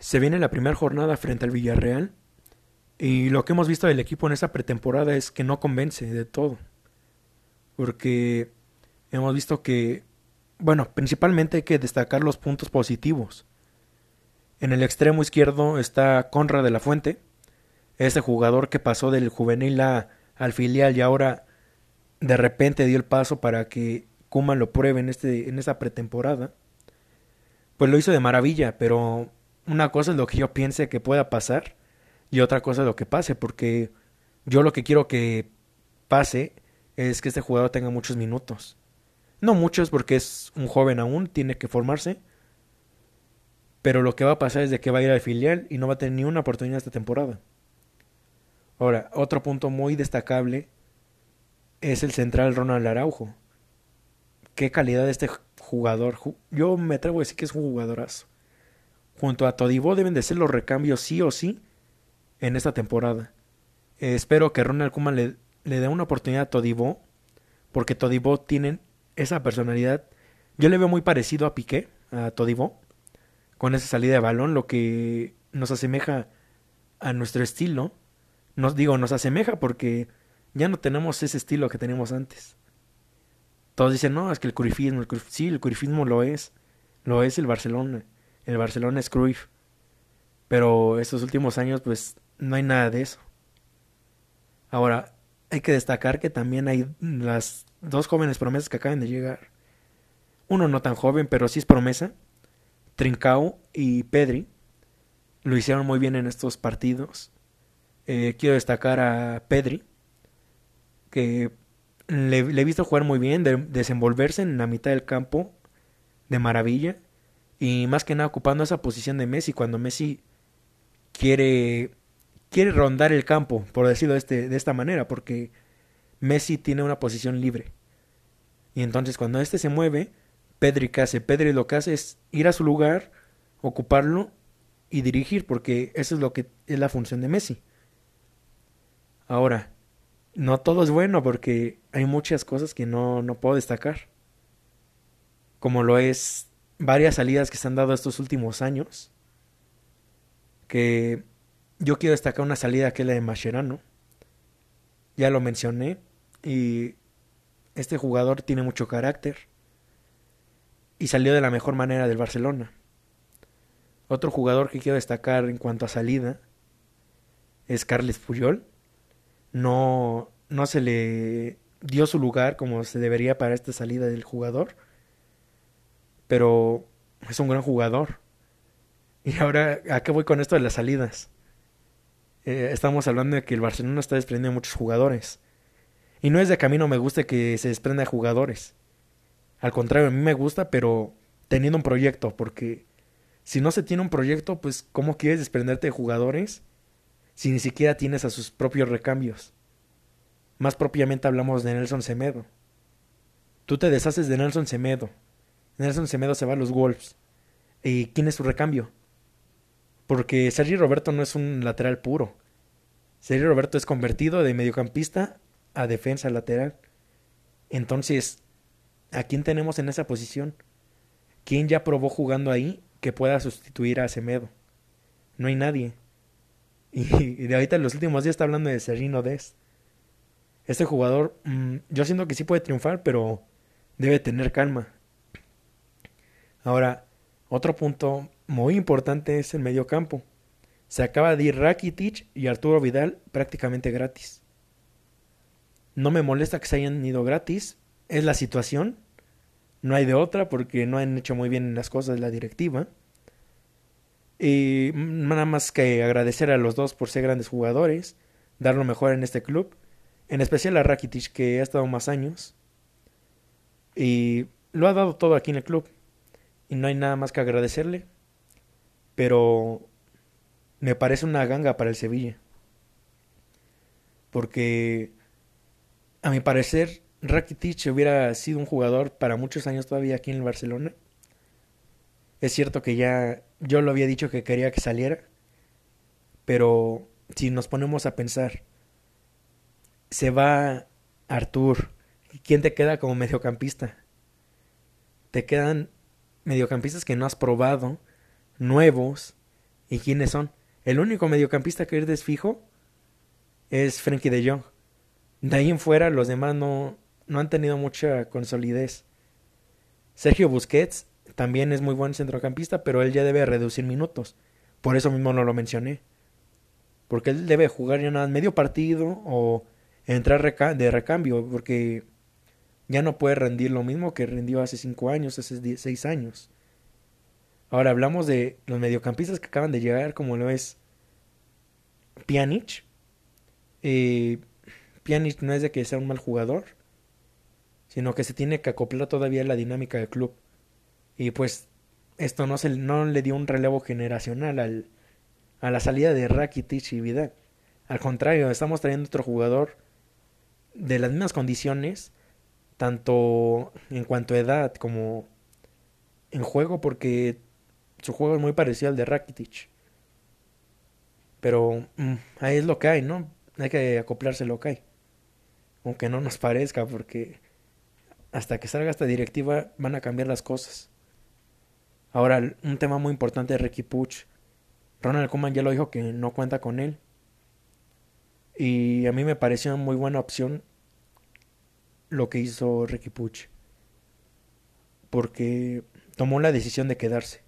Se viene la primera jornada frente al Villarreal y lo que hemos visto del equipo en esa pretemporada es que no convence de todo. Porque hemos visto que, bueno, principalmente hay que destacar los puntos positivos. En el extremo izquierdo está Conra de la Fuente, ese jugador que pasó del juvenil al filial y ahora de repente dio el paso para que Kuman lo pruebe en, este, en esa pretemporada. Pues lo hizo de maravilla, pero una cosa es lo que yo piense que pueda pasar y otra cosa es lo que pase, porque yo lo que quiero que pase es que este jugador tenga muchos minutos. No muchos porque es un joven aún, tiene que formarse, pero lo que va a pasar es de que va a ir al filial y no va a tener ni una oportunidad esta temporada. Ahora, otro punto muy destacable es el central Ronald Araujo. Qué calidad de este jugador. Yo me atrevo a decir que es un jugadorazo. Junto a Todibó deben de ser los recambios sí o sí en esta temporada. espero que Ronald Koeman le, le dé una oportunidad a Todibó, porque Todibó tiene esa personalidad. Yo le veo muy parecido a Piqué, a Todibó con esa salida de balón, lo que nos asemeja a nuestro estilo. Nos digo, nos asemeja porque ya no tenemos ese estilo que teníamos antes. Todos dicen, no, es que el curifismo, el sí, el curifismo lo es. Lo es el Barcelona. El Barcelona es Cruyff. Pero estos últimos años, pues, no hay nada de eso. Ahora, hay que destacar que también hay las dos jóvenes promesas que acaban de llegar. Uno no tan joven, pero sí es promesa, Trincao y Pedri lo hicieron muy bien en estos partidos. Eh, quiero destacar a Pedri, que le, he visto jugar muy bien, desenvolverse en la mitad del campo de maravilla y más que nada ocupando esa posición de Messi cuando Messi quiere quiere rondar el campo, por decirlo de, este, de esta manera, porque Messi tiene una posición libre. Y entonces cuando este se mueve, Pedri que hace. Pedri lo que hace es ir a su lugar, ocuparlo y dirigir, porque eso es lo que es la función de Messi. Ahora, no todo es bueno porque hay muchas cosas que no, no puedo destacar. Como lo es varias salidas que se han dado estos últimos años. Que yo quiero destacar una salida que es la de Mascherano. Ya lo mencioné. Y este jugador tiene mucho carácter y salió de la mejor manera del Barcelona. Otro jugador que quiero destacar en cuanto a salida es Carles Puyol. No, no se le dio su lugar como se debería para esta salida del jugador, pero es un gran jugador. Y ahora, ¿a qué voy con esto de las salidas? Eh, estamos hablando de que el Barcelona está desprendiendo muchos jugadores. Y no es de camino me guste que se desprenda de jugadores. Al contrario, a mí me gusta, pero teniendo un proyecto, porque si no se tiene un proyecto, pues ¿cómo quieres desprenderte de jugadores si ni siquiera tienes a sus propios recambios? Más propiamente hablamos de Nelson Semedo. Tú te deshaces de Nelson Semedo. Nelson Semedo se va a los Wolves. ¿Y quién es su recambio? Porque Sergio Roberto no es un lateral puro. Sergio Roberto es convertido de mediocampista a defensa lateral. Entonces, ¿A quién tenemos en esa posición? ¿Quién ya probó jugando ahí que pueda sustituir a Semedo? No hay nadie. Y, de ahorita en los últimos días está hablando de Sergino Dest. Este jugador, mm, yo siento que sí puede triunfar, pero debe tener calma. Ahora, otro punto muy importante es el medio campo. Se acaba de ir Rakitic y Arturo Vidal prácticamente gratis. No me molesta que se hayan ido gratis, es la situación. No hay de otra porque no han hecho muy bien las cosas la directiva. Y nada más que agradecer a los dos por ser grandes jugadores, dar lo mejor en este club, en especial a Rakitic que ha estado más años y lo ha dado todo aquí en el club y no hay nada más que agradecerle, pero me parece una ganga para el Sevilla. Porque a mi parecer Rakitic hubiera sido un jugador para muchos años todavía aquí en el Barcelona. Es cierto que ya yo lo había dicho que quería que saliera, pero si nos ponemos a pensar, se va Artur, ¿quién te queda como mediocampista? Te quedan mediocampistas que no has probado, nuevos, ¿Y quiénes son? El único mediocampista que es desfijo es Frenkie de Jong. De ahí en fuera los demás no, no han tenido mucha consolidez. Sergio Busquets también es muy buen centrocampista, pero él ya debe reducir minutos. Por eso mismo no lo mencioné. Porque él debe jugar ya nada medio partido o entrar de recambio, porque ya no puede rendir lo mismo que rindió hace cinco años, hace seis años. Ahora hablamos de los mediocampistas que acaban de llegar, como lo es Pjanic. Eh, Pjanic no es de que sea un mal jugador, sino que se tiene que acoplar todavía la dinámica del club. Y pues esto no, le dio un relevo generacional al, a la salida de Rakitic y Vidal. Al contrario, estamos trayendo otro jugador de las mismas condiciones, tanto en cuanto a edad como en juego, porque su juego es muy parecido al de Rakitic. Pero mm, ahí es lo que hay, ¿no? Hay que acoplarse lo que hay. Aunque no nos parezca, porque hasta que salga esta directiva van a cambiar las cosas. Ahora, un tema muy importante de Ricky Puch. Ronald Koeman ya lo dijo que no cuenta con él. Y a mí me pareció una muy buena opción lo que hizo Ricky Puch. Porque tomó la decisión de quedarse.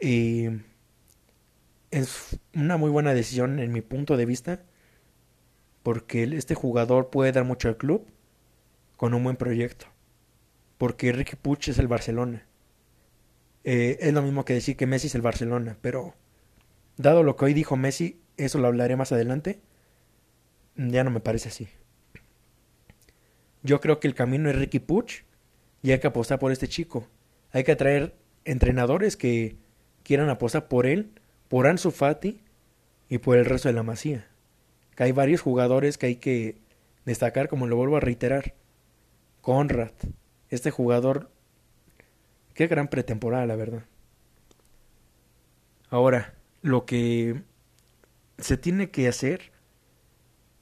Y es una muy buena decisión en mi punto de vista. Porque este jugador puede dar mucho al club con un buen proyecto. Porque Ricky Puch es el Barcelona. Eh, es lo mismo que decir que Messi es el Barcelona. Pero dado lo que hoy dijo Messi, eso lo hablaré más adelante. Ya no me parece así. Yo creo que el camino es Ricky Puch y hay que apostar por este chico. Hay que atraer entrenadores que quieran apostar por él, por Ansu Fati y por el resto de la masía. Hay varios jugadores que hay que destacar, como lo vuelvo a reiterar. Conrad, este jugador, qué gran pretemporada, la verdad. Ahora, lo que se tiene que hacer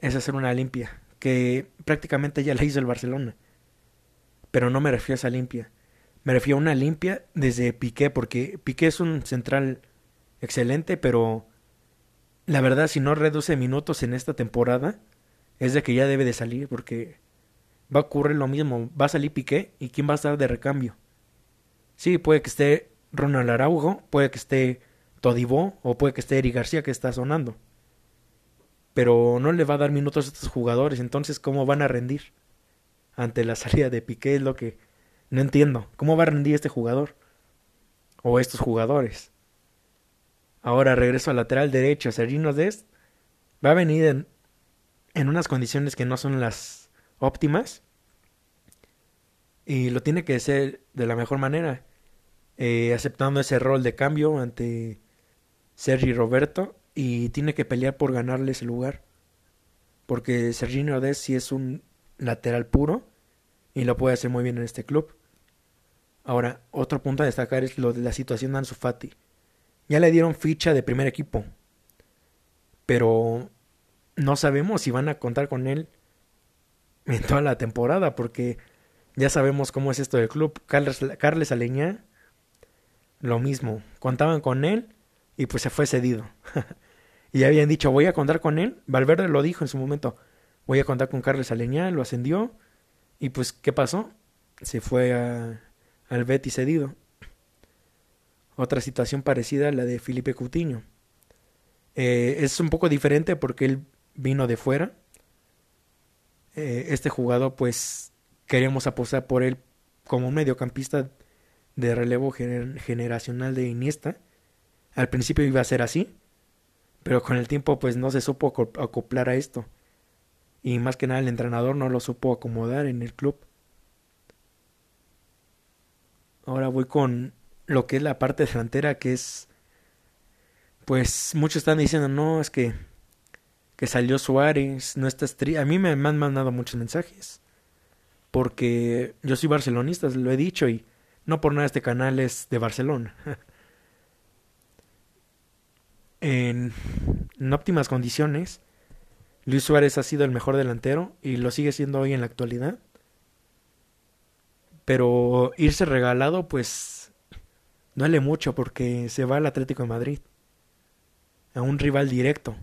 es hacer una limpia, que prácticamente ya la hizo el Barcelona. Pero no me refiero a esa limpia. Me refiero a una limpia desde Piqué, porque Piqué es un central excelente, pero la verdad, si no reduce minutos en esta temporada, es de que ya debe de salir, porque va a ocurrir lo mismo. Va a salir Piqué y quién va a estar de recambio. Sí, puede que esté Ronald Araujo, puede que esté Todibó o puede que esté Eric García que está sonando. Pero no le va a dar minutos a estos jugadores, entonces ¿cómo van a rendir? Ante la salida de Piqué es lo que no entiendo. ¿Cómo va a rendir este jugador? O estos jugadores. Ahora regreso al lateral derecho. Sergino Dest va a venir en, en unas condiciones que no son las óptimas. Y lo tiene que hacer de la mejor manera. Eh, aceptando ese rol de cambio ante Sergi Roberto. Y tiene que pelear por ganarle ese lugar. Porque Sergino Dest sí es un lateral puro. Y lo puede hacer muy bien en este club. Ahora, otro punto a destacar es lo de la situación de Ansu Fati. Ya le dieron ficha de primer equipo. Pero no sabemos si van a contar con él en toda la temporada, porque ya sabemos cómo es esto del club. Carles, Carles Aleñá, lo mismo. Contaban con él y pues se fue cedido. y habían dicho, voy a contar con él. Valverde lo dijo en su momento, voy a contar con Carles Aleñá, lo ascendió. Y pues, ¿qué pasó? Se fue a, al Betis cedido. Otra situación parecida a la de Felipe Coutinho. Eh, es un poco diferente porque él vino de fuera. Eh, este jugador, pues, queríamos apostar por él como un mediocampista de relevo generacional de Iniesta. Al principio iba a ser así, pero con el tiempo, pues, no se supo acoplar a esto. Y más que nada, el entrenador no lo supo acomodar en el club. Ahora voy con lo que es la parte delantera, que es, pues muchos están diciendo, no, es que, que salió Suárez, no está A mí me han mandado muchos mensajes, porque yo soy barcelonista, lo he dicho, y no por nada este canal es de Barcelona. en, óptimas condiciones, Luis Suárez ha sido el mejor delantero y lo sigue siendo hoy en la actualidad. Pero irse regalado, pues duele mucho porque se va al Atlético de Madrid. a un rival directo.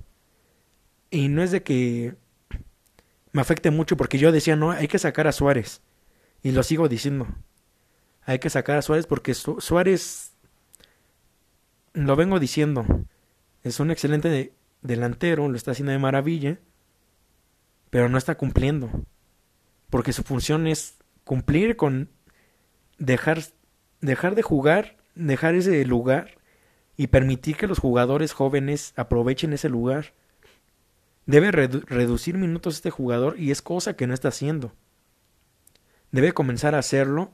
Y no es de que me afecte mucho porque yo decía, no, hay que sacar a Suárez. Y lo sigo diciendo. Hay que sacar a Suárez porque Suárez, lo vengo diciendo, es un excelente delantero, lo está haciendo de maravilla, pero no está cumpliendo. Porque su función es cumplir con dejar, dejar de jugar, dejar ese lugar y permitir que los jugadores jóvenes aprovechen ese lugar. Debe reducir minutos este jugador y es cosa que no está haciendo. Debe comenzar a hacerlo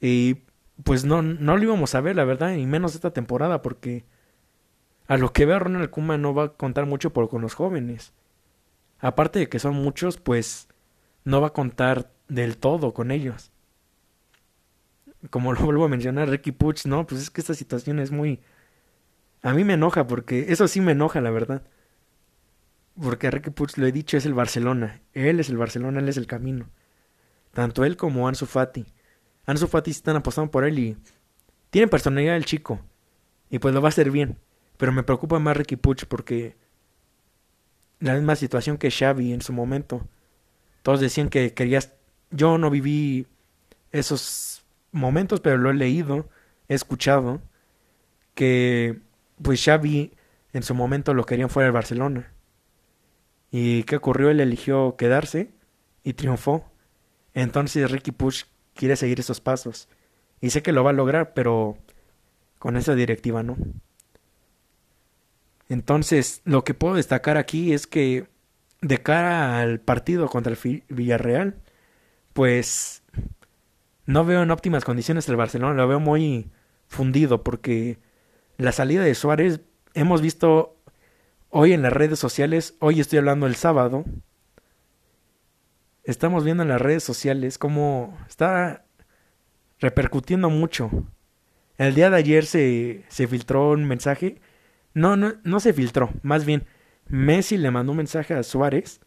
y pues no, no lo íbamos a ver, la verdad, y menos esta temporada porque a lo que veo Ronald Kuma no va a contar mucho por, con los jóvenes. Aparte de que son muchos, pues no va a contar del todo con ellos. Como lo vuelvo a mencionar, Ricky Puch, no, pues es que esta situación es muy... A mí me enoja porque eso sí me enoja, la verdad. Porque Ricky Puig lo he dicho, es el Barcelona. Él es el Barcelona, él es el camino. Tanto él como Ansu Fati. Ansu Fati están apostando por él y tiene personalidad el chico. Y pues lo va a hacer bien. Pero me preocupa más Ricky Puig porque la misma situación que Xavi en su momento. Todos decían que querías... Yo no viví esos momentos, pero lo he leído, he escuchado que pues Xavi en su momento lo querían fuera del Barcelona. ¿Y qué ocurrió? Él eligió quedarse y triunfó. Entonces Ricky Push quiere seguir esos pasos. Y sé que lo va a lograr, pero con esa directiva no. Entonces, lo que puedo destacar aquí es que de cara al partido contra el Villarreal, pues no veo en óptimas condiciones el Barcelona, lo veo muy fundido porque la salida de Suárez hemos visto hoy en las redes sociales, hoy estoy hablando el sábado, estamos viendo en las redes sociales cómo está repercutiendo mucho. El día de ayer se, se filtró un mensaje, no, no, no se filtró, más bien Messi le mandó un mensaje a Suárez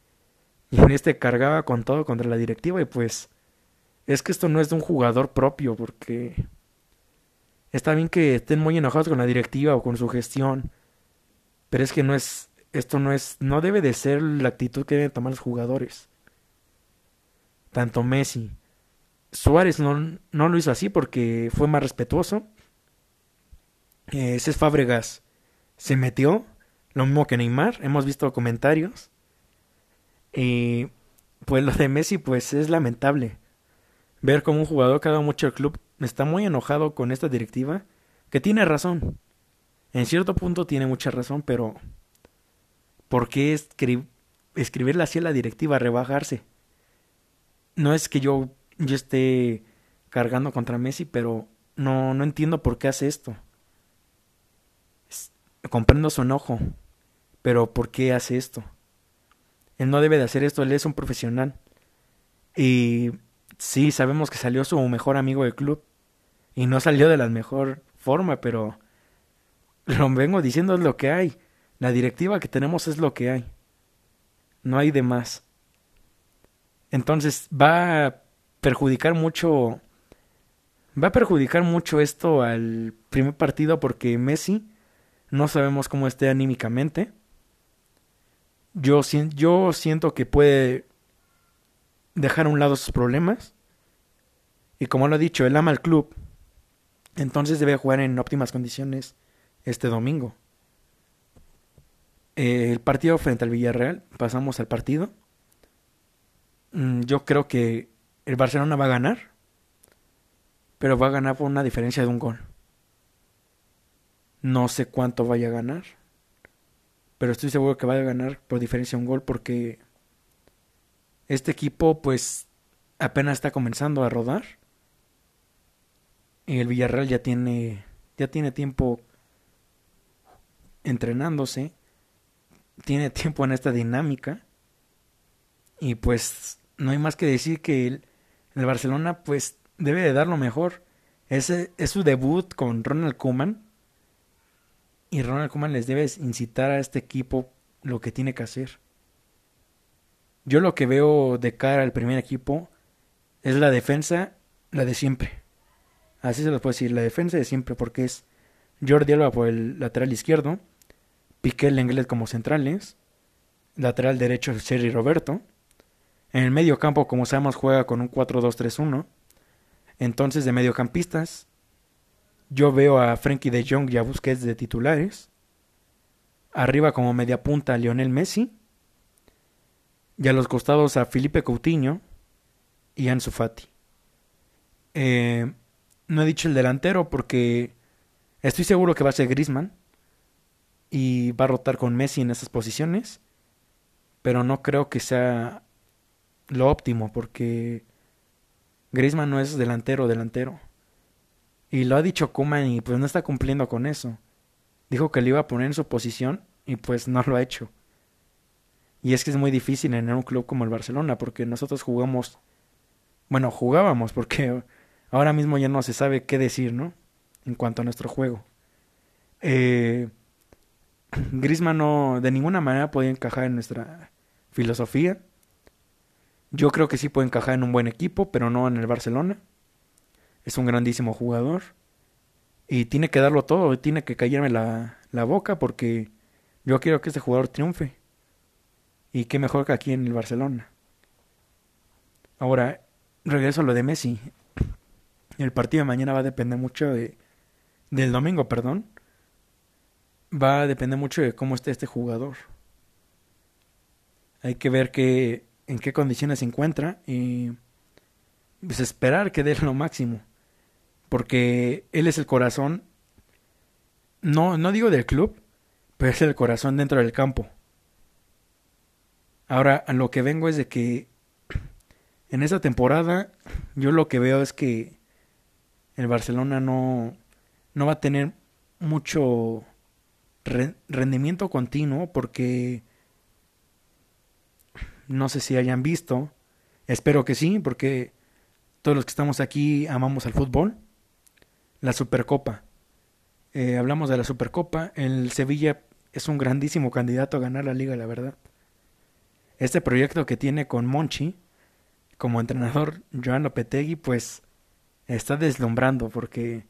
y en este cargaba con todo contra la directiva y pues es que esto no es de un jugador propio porque Está bien que estén muy enojados con la directiva o con su gestión, pero es que no es, esto no es, no debe de ser la actitud que deben tomar los jugadores. Tanto Messi. Suárez no, no lo hizo así porque fue más respetuoso. Eh, ese es Fábregas se metió, lo mismo que Neymar, hemos visto comentarios. Y pues lo de Messi pues es lamentable. Ver cómo un jugador que ha dado mucho al club está muy enojado con esta directiva, que tiene razón. En cierto punto tiene mucha razón, pero ¿por qué escribirle así a la directiva, rebajarse? No es que yo, yo esté cargando contra Messi, pero no, no entiendo por qué hace esto. Comprendo su enojo, pero ¿por qué hace esto? Él no debe de hacer esto, él es un profesional. Y sí, sabemos que salió su mejor amigo del club, y no salió de la mejor forma, pero lo vengo diciendo es lo que hay. La directiva que tenemos es lo que hay. No hay de más. Entonces va a perjudicar mucho va a perjudicar mucho esto al primer partido porque Messi no sabemos cómo esté anímicamente. Yo, yo siento que puede dejar a un lado sus problemas. Y como lo he dicho, él ama al club. Entonces debe jugar en óptimas condiciones este domingo. el partido frente al Villarreal, pasamos al partido. Mm, yo creo que el Barcelona va a ganar, pero va a ganar por una diferencia de un gol. No sé cuánto vaya a ganar, pero estoy seguro que va a ganar por diferencia un gol porque este equipo pues apenas está comenzando a rodar y el Villarreal ya tiene, ya tiene tiempo entrenándose, tiene tiempo en esta dinámica. Y pues no hay más que decir que el, el Barcelona pues debe de dar lo mejor. Ese es su debut con Ronald Koeman. Y Ronald Koeman les debe incitar a este equipo lo que tiene que hacer. Yo lo que veo de cara al primer equipo es la defensa, la de siempre. Así se los puedo decir, la defensa de siempre, porque es Jordi Alba por el lateral izquierdo, Piqué Lenglet como centrales, lateral derecho Sergi Roberto, en el medio campo como sabemos juega con un 4-2-3-1, entonces de mediocampistas yo veo a Frankie de Jong y a Busquets de titulares, arriba como media punta a Lionel Messi, y a los costados a Felipe Coutinho y Ansu Fati. Eh, no he dicho el delantero porque estoy seguro que va a ser Grisman y va a rotar con Messi en esas posiciones, pero no creo que sea lo óptimo porque Grisman no es delantero delantero. Y lo ha dicho Kuman y pues no está cumpliendo con eso. Dijo que le iba a poner en su posición y pues no lo ha hecho. Y es que es muy difícil en un club como el Barcelona porque nosotros jugamos, bueno, jugábamos porque ahora mismo ya no se sabe qué decir, ¿no? En cuanto a nuestro juego. Eh, Grisman no de ninguna manera podía encajar en nuestra filosofía. Yo creo que sí puede encajar en un buen equipo, pero no en el Barcelona. Es un grandísimo jugador. Y tiene que darlo todo, tiene que callarme la, la boca porque yo quiero que este jugador triunfe. Y qué mejor que aquí en el Barcelona. Ahora, regreso a lo de Messi. El partido de mañana va a depender mucho de... Del domingo, perdón. Va a depender mucho de cómo esté este jugador. Hay que ver qué, en qué condiciones se encuentra y pues esperar que dé lo máximo. Porque él es el corazón, no, no digo del club, pero es el corazón dentro del campo. Ahora, a lo que vengo es de que en esta temporada yo lo que veo es que el Barcelona no, no va a tener mucho rendimiento continuo porque no sé si hayan visto, espero que sí, porque todos los que estamos aquí amamos al fútbol, la Supercopa. Eh, hablamos de la Supercopa, el Sevilla es un grandísimo candidato a ganar la liga, la verdad. Este proyecto que tiene con Monchi como entrenador Joan Lopetegui pues está deslumbrando porque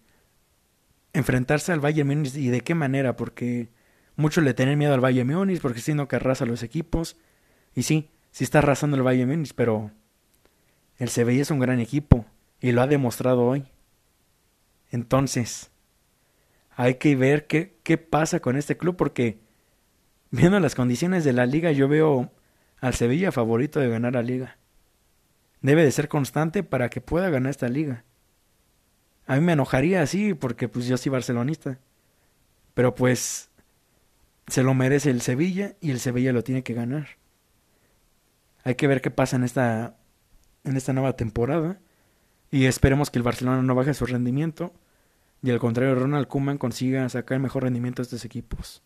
enfrentarse al Bayern Múnich y de qué manera porque muchos le tienen miedo al Bayern Múnich porque si no que arrasa los equipos. Y sí, sí está arrasando el Bayern Múnich pero el Sevilla es un gran equipo y lo ha demostrado hoy entonces hay que ver qué, qué pasa con este club porque viendo las condiciones de la liga yo veo al Sevilla favorito de ganar la liga. Debe de ser constante para que pueda ganar esta liga. A mí me enojaría así porque pues yo soy barcelonista. Pero pues se lo merece el Sevilla y el Sevilla lo tiene que ganar. Hay que ver qué pasa en esta en esta nueva temporada y esperemos que el Barcelona no baje su rendimiento y al contrario Ronald Koeman consiga sacar mejor rendimiento de estos equipos.